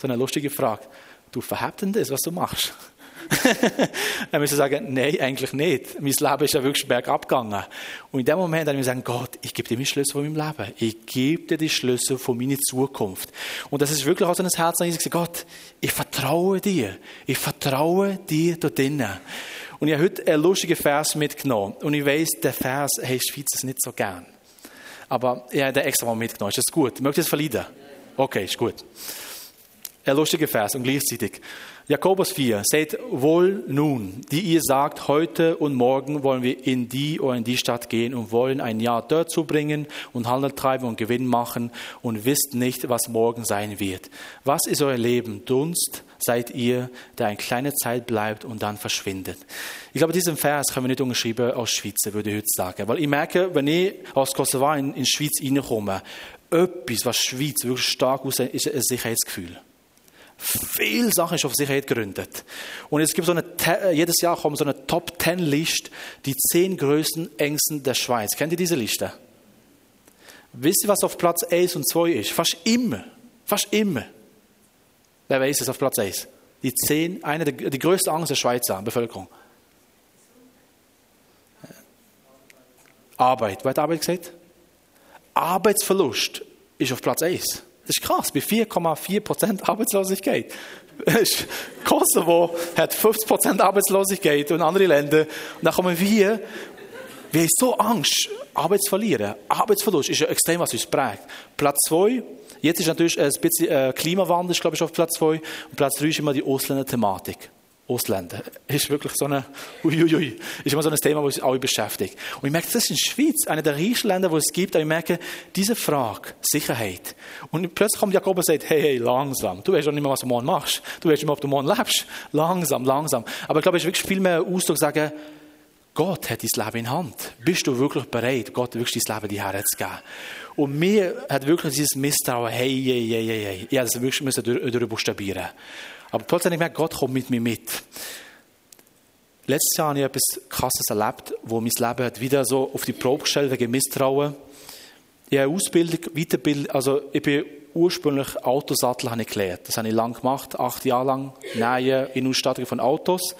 eine lustige Frage. Du verhebt denn das, was du machst? Dann müssen wir sagen, nein, eigentlich nicht. Mein Leben ist ja wirklich bergab gegangen. Und in dem Moment dann wir sagen, Gott, ich gebe dir die Schlüssel von meinem Leben. Ich gebe dir die Schlüssel von meiner Zukunft. Und das ist wirklich aus so ein Herz, ich sage, Gott, ich vertraue dir. Ich vertraue dir da drinnen. Und ich habe heute einen lustigen Vers mitgenommen. Und ich weiss, der Vers hey, Schweizer nicht so gern. Aber ich habe den extra mal mitgenommen. Ist das gut? Möchtest du es verleiden? Okay, ist gut. Ein lustiger Vers und gleichzeitig. Jakobus 4, seht wohl nun, die ihr sagt, heute und morgen wollen wir in die oder in die Stadt gehen und wollen ein Jahr dort zubringen und Handel treiben und Gewinn machen und wisst nicht, was morgen sein wird. Was ist euer Leben? Dunst seid ihr, der eine kleine Zeit bleibt und dann verschwindet. Ich glaube, diesen Vers können wir nicht unterschreiben aus Schweizer, würde ich heute sagen. Weil ich merke, wenn ich aus Kosovo in, in Schweiz reinkomme, etwas, was Schweiz wirklich stark aussieht, ist ein Sicherheitsgefühl. Viele Sachen ist auf Sicherheit gegründet. Und es gibt so eine, jedes Jahr kommt so eine Top Ten Liste, die zehn größten Ängsten der Schweiz. Kennt ihr diese Liste? Wisst ihr, was auf Platz 1 und 2 ist? Fast immer. Fast immer. Wer weiß es auf Platz 1? Die zehn, eine der, die größte Angst der Schweizer Bevölkerung. Arbeit. Wer hat Arbeit gesagt? Arbeitsverlust ist auf Platz 1. Das ist krass, bei 4,4% Arbeitslosigkeit. Kosovo hat 50% Arbeitslosigkeit und andere Länder. Und dann kommen wir, wir haben so Angst, Arbeit zu verlieren. Arbeitsverlust ist ja extrem, was uns prägt. Platz 2, jetzt ist natürlich ein bisschen äh, Klimawandel, glaube ich, auf Platz 2. Und Platz 3 ist immer die Ausländer-Thematik. Ausländer. Ist wirklich so eine, uiuiui, ist immer so ein Thema, das uns alle beschäftigt. Und ich merke, das ist in der Schweiz, einer der reichsten Länder, wo es gibt, aber ich merke, diese Frage, Sicherheit. Und plötzlich kommt Jakob und sagt, hey, hey, langsam. Du weißt doch nicht mehr, was du morgen machst. Du weißt nicht mehr, ob du morgen lebst. Langsam, langsam. Aber ich glaube, es ist wirklich viel mehr Ausdruck sagen, Gott hat dein Leben in Hand. Bist du wirklich bereit, Gott wirklich dein Leben die herzugeben? Und mir hat wirklich dieses Misstrauen, hey, hey, hey, hey, hey. Ich musste wirklich müssen durch, durchbuchstabieren. Aber plötzlich habe ich gemerkt, Gott kommt mit mir mit. Letztes Jahr habe ich etwas Krasses erlebt, wo mein Leben hat wieder so auf die Probe gestellt wegen Misstrauen. Ich habe Ausbildung, Weiterbildung, also ich bin ursprünglich Autosattel habe ich gelernt. Das habe ich lang gemacht, acht Jahre lang, Nähe in Ausstattung von Autos.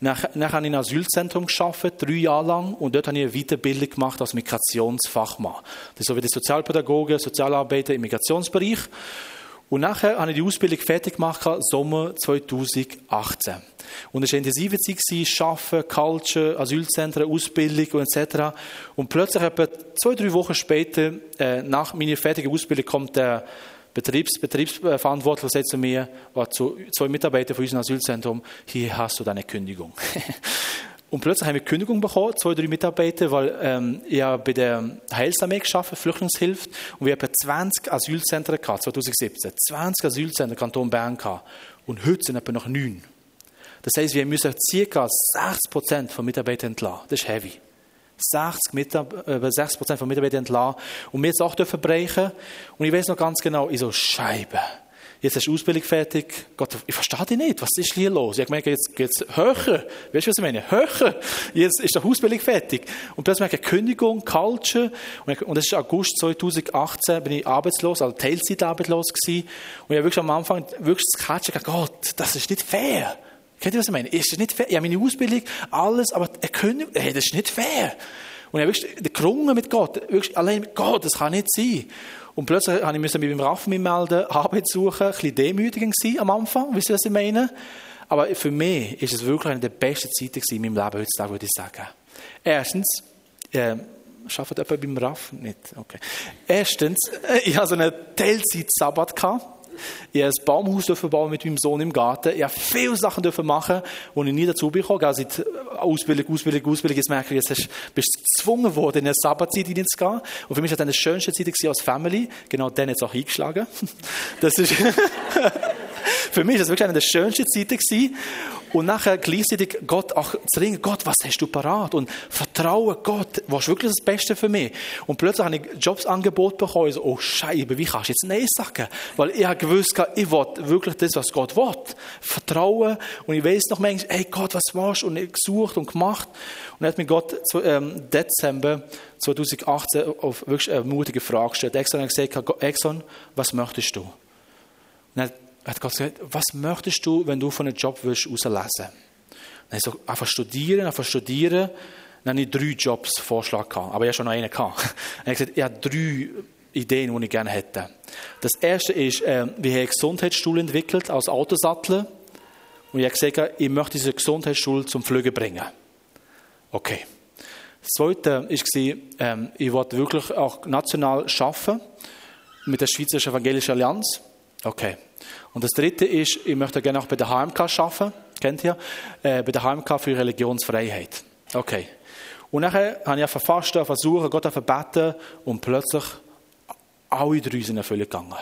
Nachher, nachher habe ich in Asylzentrum gearbeitet, drei Jahre lang, und dort habe ich eine Weiterbildung gemacht als Migrationsfachmann. Das ist so wie der Sozialpädagoge, Sozialarbeiter im Migrationsbereich. Und nachher habe ich die Ausbildung fertig gemacht, Sommer 2018. Und es war intensive Zeit, Arbeiten, Culture, Asylzentren, Ausbildung und etc. Und plötzlich, etwa zwei, drei Wochen später, äh, nach meiner fertigen Ausbildung, kommt der Betriebs, Betriebsverantwortliche sagt zu mir, zu zwei Mitarbeiter von unserem Asylzentrum, hier hast du deine Kündigung. Und plötzlich haben wir Kündigung bekommen, zwei, drei Mitarbeiter, weil ähm, ich bei der Heilsarmee geschafft, Flüchtlingshilfe, und wir haben 20 Asylzentren gehabt, 2017. 20 Asylzentren Kanton Bern gehabt. Und heute sind etwa noch neun. Das heißt, wir müssen ca. 60 Prozent von Mitarbeitern entlassen. Das ist heavy. 60 Mitab äh, 60 Prozent von Mitarbeitern entlassen. Und wir jetzt auch dürfen brechen. Und ich weiß noch ganz genau, ich so, Scheibe jetzt hast du Ausbildung fertig. Gott, ich verstehe dich nicht. Was ist hier los? Ich habe gemerkt, jetzt geht's höher. Weißt du, was ich meine? Höher. Jetzt ist die Ausbildung fertig. Und plötzlich merke ich Kündigung, Culture. Und das ist August 2018, bin ich arbeitslos, also Teilzeit arbeitslos gewesen. Und ich habe wirklich am Anfang wirklich das Catchen gesagt, Gott, das ist nicht fair. Kennt ihr, was ich meine? Ist das nicht fair? Ich habe meine Ausbildung, alles, aber eine Kündigung, hey, das ist nicht fair. Und ich habe wirklich gerungen mit Gott. Wirklich allein mit Gott, das kann nicht sein. Und plötzlich musste ich mich beim Raff melden, Arbeit suchen, ein bisschen demütigend sein am Anfang, wisst ihr, was ich meine? Aber für mich ist es wirklich eine der besten Zeiten in meinem Leben heutzutage, würde ich sagen. Erstens, äh, arbeitet jemand beim Raff? Nicht, okay. Erstens, ich hatte so einen Teilzeit-Sabbat Ich durfte ein Baumhaus bauen mit meinem Sohn im Garten. Ich durfte viele Sachen machen, die ich nie dazu bekomme. Also seit Ausbildung, Ausbildung, Ausbildung. Jetzt merke ich, jetzt bist du gezwungen worden, in eine Sabbatzeit hineinzugehen. Und für mich war das eine schönste Zeit als Family. Genau dann jetzt auch eingeschlagen. Das ist für mich war das wirklich eine der schönsten Zeiten. Und nachher gleichzeitig Gott auch zu ringen, Gott, was hast du parat? Und vertrauen Gott, was ist wirklich das Beste für mich? Und plötzlich habe ich Jobs angeboten bekommen, so, oh Scheibe, wie kannst du jetzt Nein sagen? Weil ich habe gewusst, ich will wirklich das, was Gott will. Vertrauen. Und ich weiß noch manchmal, hey Gott, was warst du? Und ich gesucht und gemacht. Und dann hat mir Gott im ähm, Dezember 2018 auf wirklich eine mutige Frage gestellt. Exxon hat gesagt, Exxon, was möchtest du? Und hat Gott gesagt, was möchtest du, wenn du von einem Job willst, rauslesen? Dann ich so, einfach studieren, einfach studieren. Dann habe ich drei Jobs Vorschlag gehabt, aber ich habe schon noch einen. Dann habe ich gesagt, ich habe drei Ideen, die ich gerne hätte. Das erste ist, äh, wir haben einen Gesundheitsstuhl entwickelt als Autosattel. Und ich habe gesagt, ich möchte diesen Gesundheitsstuhl zum Fliegen bringen. Okay. Das zweite war, ähm, ich wollte wirklich auch national arbeiten mit der Schweizerischen Evangelischen Allianz. Okay. Und das dritte ist, ich möchte gerne auch bei der HMK arbeiten. Kennt ihr? Äh, bei der HMK für Religionsfreiheit. Okay. Und nachher habe ich einfach fasten, versuchen, Gott zu beten und plötzlich alle drei sind in Erfüllung gegangen.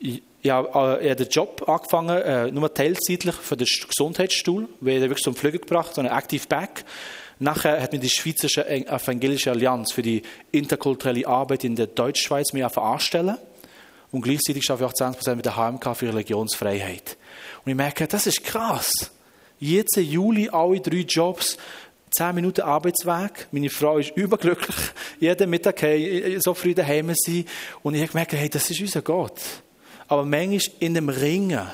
Ich, ich habe äh, den Job angefangen, äh, nur teilzeitlich für den Gesundheitsstuhl, weil er wirklich zum Flügen gebracht, so einen Active Back. Nachher hat mir die Schweizerische Evangelische Allianz für die interkulturelle Arbeit in der Deutschschweiz mir anstellen und gleichzeitig arbeite ich auch 20% mit der HMK für Religionsfreiheit. Und ich merke, das ist krass. Jetzt im Juli alle drei Jobs, 10 Minuten Arbeitsweg. Meine Frau ist überglücklich. Jeden Mittag hey, so früh daheim sein. Und ich habe gemerkt, hey, das ist unser Gott. Aber manchmal in dem Ringen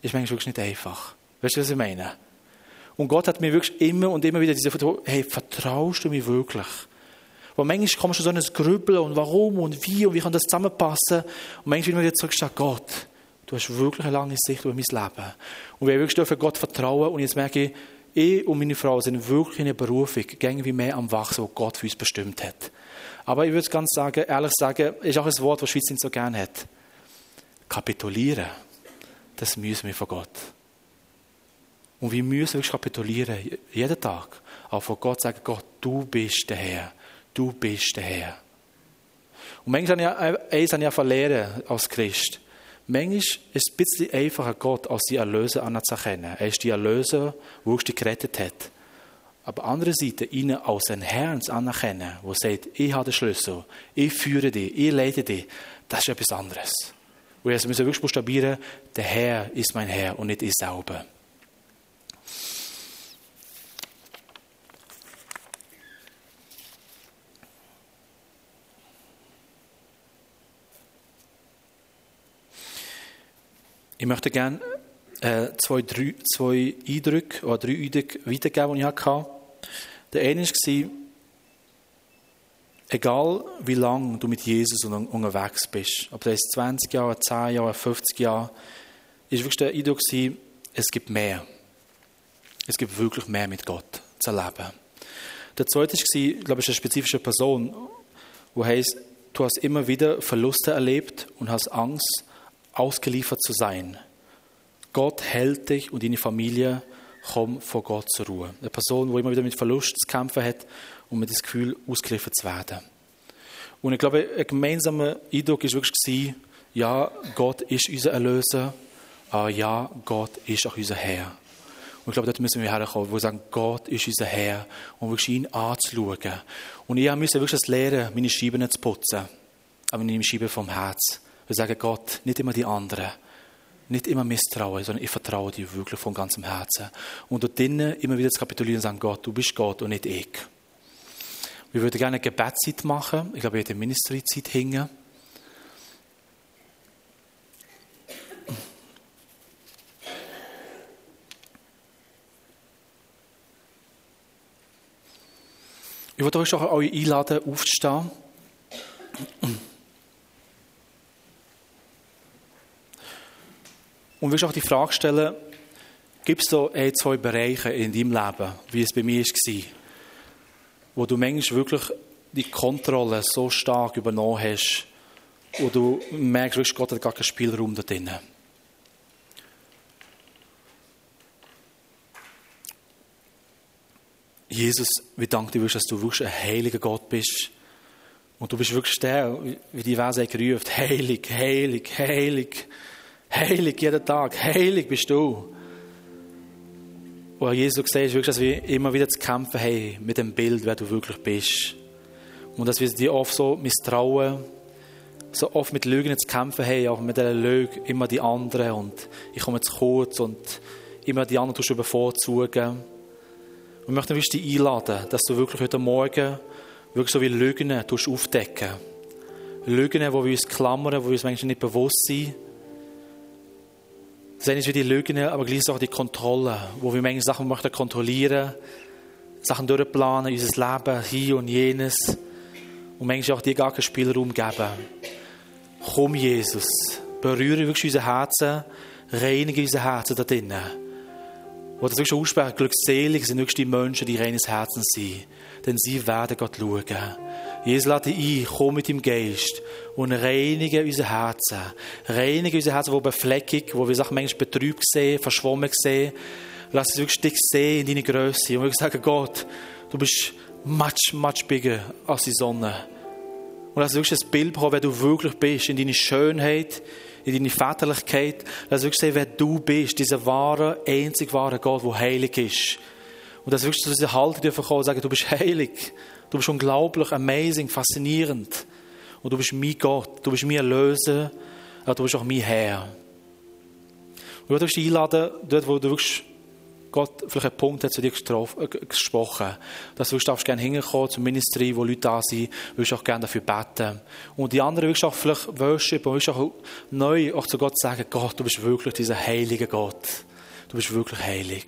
ist manchmal wirklich nicht einfach. Weißt du, was ich meine? Und Gott hat mir wirklich immer und immer wieder diese Frage, hey, vertraust du mir wirklich? Wo manchmal kommst du so ein Grübeln und warum und wie und wie kann das zusammenpassen. Und manchmal wieder zurückstehen, Gott, du hast wirklich eine lange Sicht über mein Leben. Und wir wirklich dürfen Gott vertrauen und jetzt merke ich, ich und meine Frau sind wirklich in einer Berufung, gehen wie mehr am Wachsen, wo Gott für uns bestimmt hat. Aber ich würde es ganz sagen, ehrlich sagen, ist auch ein Wort, das die Schweiz nicht so gerne hat. Kapitulieren, das müssen wir von Gott. Und wir müssen wirklich kapitulieren, jeden Tag. Auch von Gott sagen, Gott, du bist der Herr du bist der Herr. Und manchmal habe ich, eins habe als Christ. Manchmal ist es ein bisschen einfacher, Gott als die Erlöser anzuerkennen. Er ist die Erlöser, der uns gerettet hat. Aber andererseits ihn als ein Herrn anerkennen, der sagt, ich habe den Schlüssel, ich führe dich, ich leite dich, das ist etwas anderes. Und jetzt müssen wir wirklich buchstabieren, der Herr ist mein Herr und nicht ich selber. Ich möchte gerne äh, zwei, drei, zwei Eindrücke oder drei Eindrücke weitergeben, die ich hatte. Der eine war, egal wie lange du mit Jesus unterwegs bist, ob das 20 Jahre, 10 Jahre, 50 Jahre, ist wirklich der Eindruck, es gibt mehr. Es gibt wirklich mehr mit Gott zu erleben. Der zweite war, ich glaube, ist eine spezifische Person, die heisst, du hast immer wieder Verluste erlebt und hast Angst, ausgeliefert zu sein. Gott hält dich und deine Familie, komm vor Gott zur Ruhe. Eine Person, die immer wieder mit Verlust zu kämpfen hat und mit das Gefühl, ausgeliefert zu werden. Und ich glaube, ein gemeinsamer Eindruck war wirklich, ja, Gott ist unser Erlöser, aber ja, Gott ist auch unser Herr. Und ich glaube, dort müssen wir herkommen, wo wir sagen, Gott ist unser Herr und wirklich ihn anzuschauen. Und ich musste wirklich lernen, meine Scheiben zu putzen, aber meine Scheiben vom Herz. Wir sagen Gott, nicht immer die anderen. Nicht immer misstrauen, sondern ich vertraue dir wirklich von ganzem Herzen. Und dort drinnen immer wieder zu kapitulieren und sagen, Gott, du bist Gott und nicht ich. Wir würden gerne eine Gebetszeit machen. Ich glaube, Ministryzeit hängen. Ich würde euch auch einladen, aufzustehen. Und willst auch die Frage stellen, gibt es da ein, zwei Bereiche in deinem Leben, wie es bei mir war, wo du manchmal wirklich die Kontrolle so stark übernommen hast wo du merkst, wirklich, Gott hat gar keinen Spielraum da drinnen. Jesus, wir danken dir, dass du wirklich ein heiliger Gott bist. Und du bist wirklich der, wie die Verse gerufen, heilig, heilig, heilig, heilig jeden Tag, heilig bist du. Und Jesus siehst wirklich, dass wir immer wieder zu kämpfen haben mit dem Bild, wer du wirklich bist. Und dass wir dir oft so misstrauen, so oft mit Lügen zu kämpfen haben, auch mit dieser Lüge immer die anderen und ich komme zu kurz und immer die anderen tust du bevorzugen. Wir möchten dich einladen, dass du wirklich heute Morgen wirklich so wie Lügen tust aufdecken. Lügen, wo wir uns klammern, wo wir uns manchmal nicht bewusst sind. Das ist wie die Lügen, aber gleichzeitig auch die Kontrolle, wo wir manchmal Sachen möchten kontrollieren, Sachen durchplanen, unser Leben, hier und jenes. Und manchmal auch dir gar keinen Spielraum geben. Komm, Jesus, berühre wirklich unser Herzen, reinige unser Herzen da drinnen. Wo das wirklich aussprechen, glückselig sind wirklich die Menschen, die reines Herzens sind. Denn sie werden Gott schauen. Jesus lade ein, komm mit dem Geist und reinige unser Herzen. Reinige unser Herzen, wo befleckig, wo wir Sachen manchmal betrübt sehen, verschwommen sehen. Lass es wirklich dich sehen in deine Größe. Und wir sagen, Gott, du bist much, much bigger als die Sonne. Und lass wirklich ein Bild bekommen, wer du wirklich bist, in deiner Schönheit, in deiner Väterlichkeit. Lass wirklich sehen, wer du bist, dieser wahre, einzig wahre Gott, der heilig ist. Und dass wirklich zu dieser Haltung kommen und sagen, du bist heilig. Du bist unglaublich, amazing, faszinierend. Und du bist mein Gott, du bist mein Erlöser, aber du bist auch mein Herr. Und ich würde dich einladen, dort, wo du wirklich Gott vielleicht einen Punkt hat zu dir äh, gesprochen. Dass du darfst gerne hinkommen zum Ministry, wo Leute da sind, willst auch gerne dafür beten. Und die anderen willst auch vielleicht worship und willst auch neu auch zu Gott sagen, Gott, du bist wirklich dieser heilige Gott. Du bist wirklich heilig.